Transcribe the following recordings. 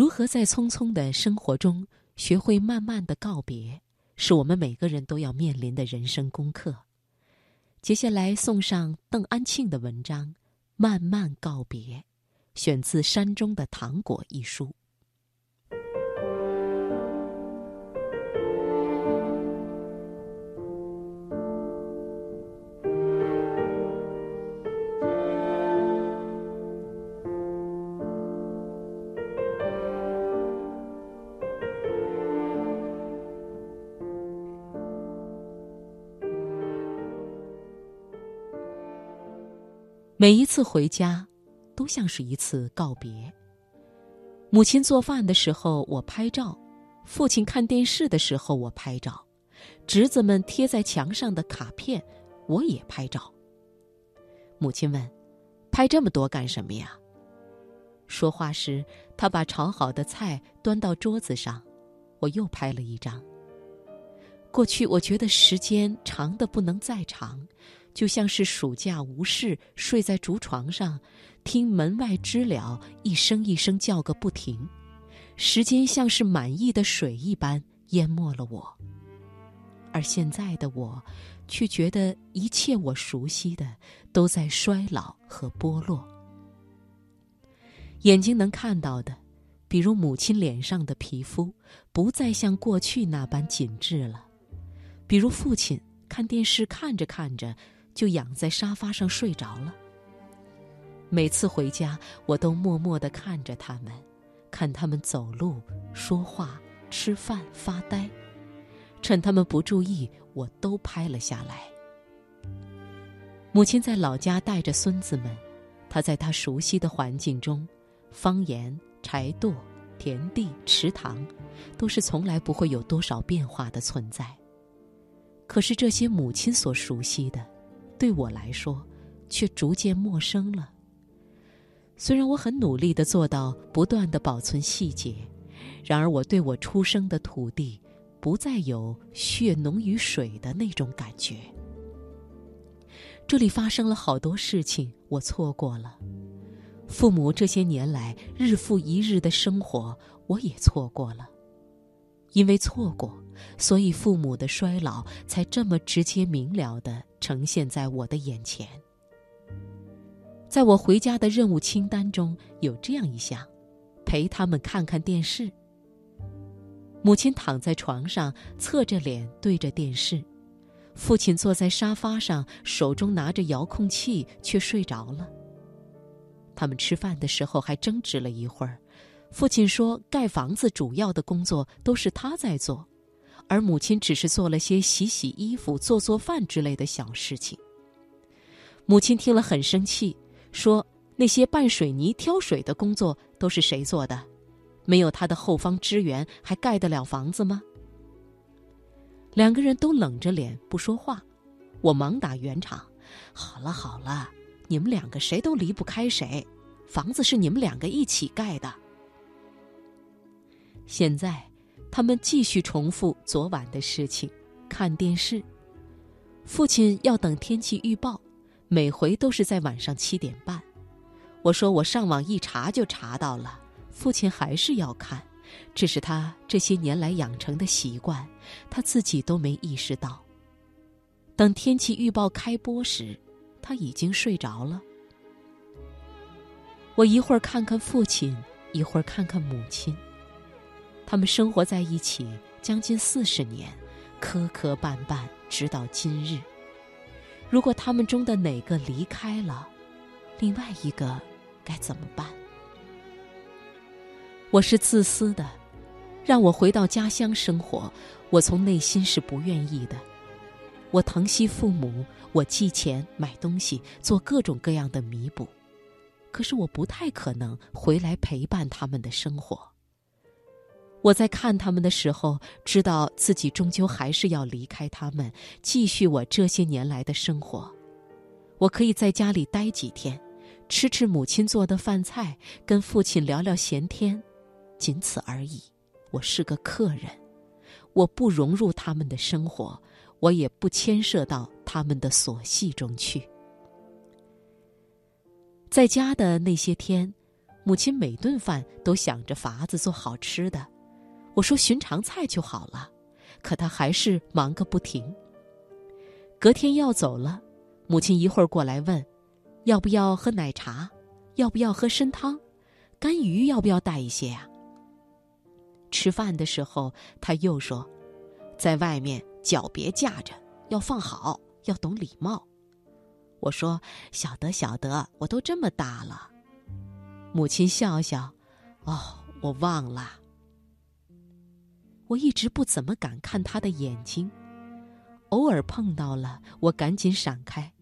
如何在匆匆的生活中学会慢慢的告别，是我们每个人都要面临的人生功课。接下来送上邓安庆的文章《慢慢告别》，选自《山中的糖果》一书。每一次回家，都像是一次告别。母亲做饭的时候，我拍照；父亲看电视的时候，我拍照；侄子们贴在墙上的卡片，我也拍照。母亲问：“拍这么多干什么呀？”说话时，他把炒好的菜端到桌子上，我又拍了一张。过去，我觉得时间长的不能再长。就像是暑假无事，睡在竹床上，听门外知了一声一声叫个不停。时间像是满溢的水一般淹没了我，而现在的我，却觉得一切我熟悉的都在衰老和剥落。眼睛能看到的，比如母亲脸上的皮肤，不再像过去那般紧致了；比如父亲看电视看着看着。就仰在沙发上睡着了。每次回家，我都默默地看着他们，看他们走路、说话、吃饭、发呆。趁他们不注意，我都拍了下来。母亲在老家带着孙子们，她在她熟悉的环境中，方言、柴垛、田地、池塘，都是从来不会有多少变化的存在。可是这些母亲所熟悉的。对我来说，却逐渐陌生了。虽然我很努力的做到不断的保存细节，然而我对我出生的土地，不再有血浓于水的那种感觉。这里发生了好多事情，我错过了。父母这些年来日复一日的生活，我也错过了。因为错过，所以父母的衰老才这么直接明了的呈现在我的眼前。在我回家的任务清单中有这样一项：陪他们看看电视。母亲躺在床上，侧着脸对着电视；父亲坐在沙发上，手中拿着遥控器，却睡着了。他们吃饭的时候还争执了一会儿。父亲说：“盖房子主要的工作都是他在做，而母亲只是做了些洗洗衣服、做做饭之类的小事情。”母亲听了很生气，说：“那些拌水泥、挑水的工作都是谁做的？没有他的后方支援，还盖得了房子吗？”两个人都冷着脸不说话，我忙打圆场：“好了好了，你们两个谁都离不开谁，房子是你们两个一起盖的。”现在，他们继续重复昨晚的事情，看电视。父亲要等天气预报，每回都是在晚上七点半。我说我上网一查就查到了，父亲还是要看，这是他这些年来养成的习惯，他自己都没意识到。等天气预报开播时，他已经睡着了。我一会儿看看父亲，一会儿看看母亲。他们生活在一起将近四十年，磕磕绊绊，直到今日。如果他们中的哪个离开了，另外一个该怎么办？我是自私的，让我回到家乡生活，我从内心是不愿意的。我疼惜父母，我寄钱买东西，做各种各样的弥补，可是我不太可能回来陪伴他们的生活。我在看他们的时候，知道自己终究还是要离开他们，继续我这些年来的生活。我可以在家里待几天，吃吃母亲做的饭菜，跟父亲聊聊闲天，仅此而已。我是个客人，我不融入他们的生活，我也不牵涉到他们的琐细中去。在家的那些天，母亲每顿饭都想着法子做好吃的。我说寻常菜就好了，可他还是忙个不停。隔天要走了，母亲一会儿过来问：“要不要喝奶茶？要不要喝参汤？干鱼要不要带一些呀？”吃饭的时候，他又说：“在外面脚别架着，要放好，要懂礼貌。”我说：“晓得，晓得，我都这么大了。”母亲笑笑：“哦，我忘了。”我一直不怎么敢看他的眼睛，偶尔碰到了，我赶紧闪开。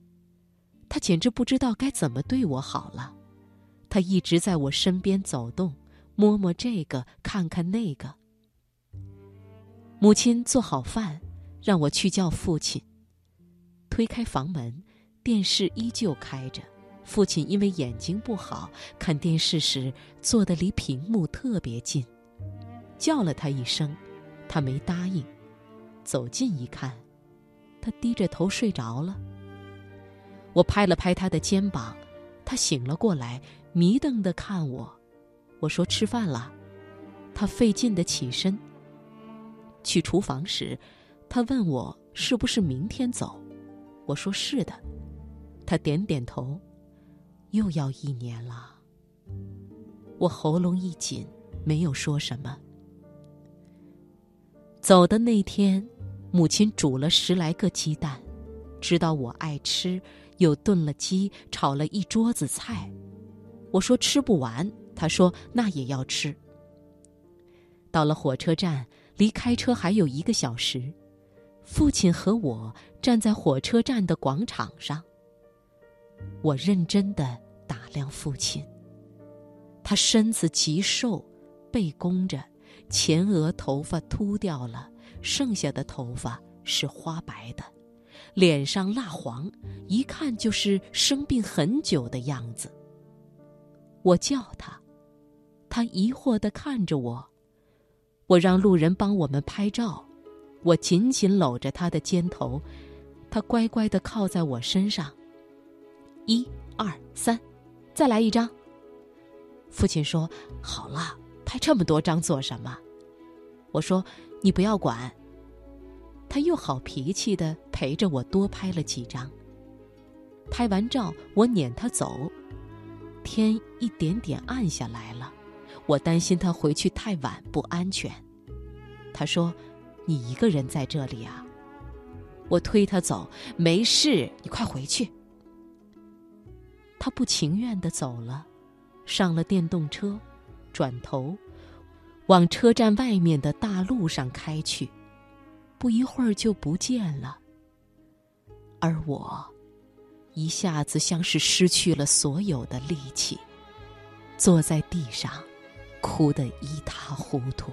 他简直不知道该怎么对我好了。他一直在我身边走动，摸摸这个，看看那个。母亲做好饭，让我去叫父亲。推开房门，电视依旧开着。父亲因为眼睛不好，看电视时坐得离屏幕特别近，叫了他一声。他没答应，走近一看，他低着头睡着了。我拍了拍他的肩膀，他醒了过来，迷瞪的看我。我说：“吃饭了。”他费劲的起身。去厨房时，他问我是不是明天走。我说：“是的。”他点点头。又要一年了。我喉咙一紧，没有说什么。走的那天，母亲煮了十来个鸡蛋，知道我爱吃，又炖了鸡，炒了一桌子菜。我说吃不完，她说那也要吃。到了火车站，离开车还有一个小时，父亲和我站在火车站的广场上。我认真的打量父亲，他身子极瘦，背弓着。前额头发秃掉了，剩下的头发是花白的，脸上蜡黄，一看就是生病很久的样子。我叫他，他疑惑地看着我。我让路人帮我们拍照，我紧紧搂着他的肩头，他乖乖地靠在我身上。一二三，再来一张。父亲说：“好了。”拍这么多张做什么？我说你不要管。他又好脾气的陪着我多拍了几张。拍完照，我撵他走。天一点点暗下来了，我担心他回去太晚不安全。他说：“你一个人在这里啊？”我推他走，没事，你快回去。他不情愿的走了，上了电动车。转头，往车站外面的大路上开去，不一会儿就不见了。而我，一下子像是失去了所有的力气，坐在地上，哭得一塌糊涂。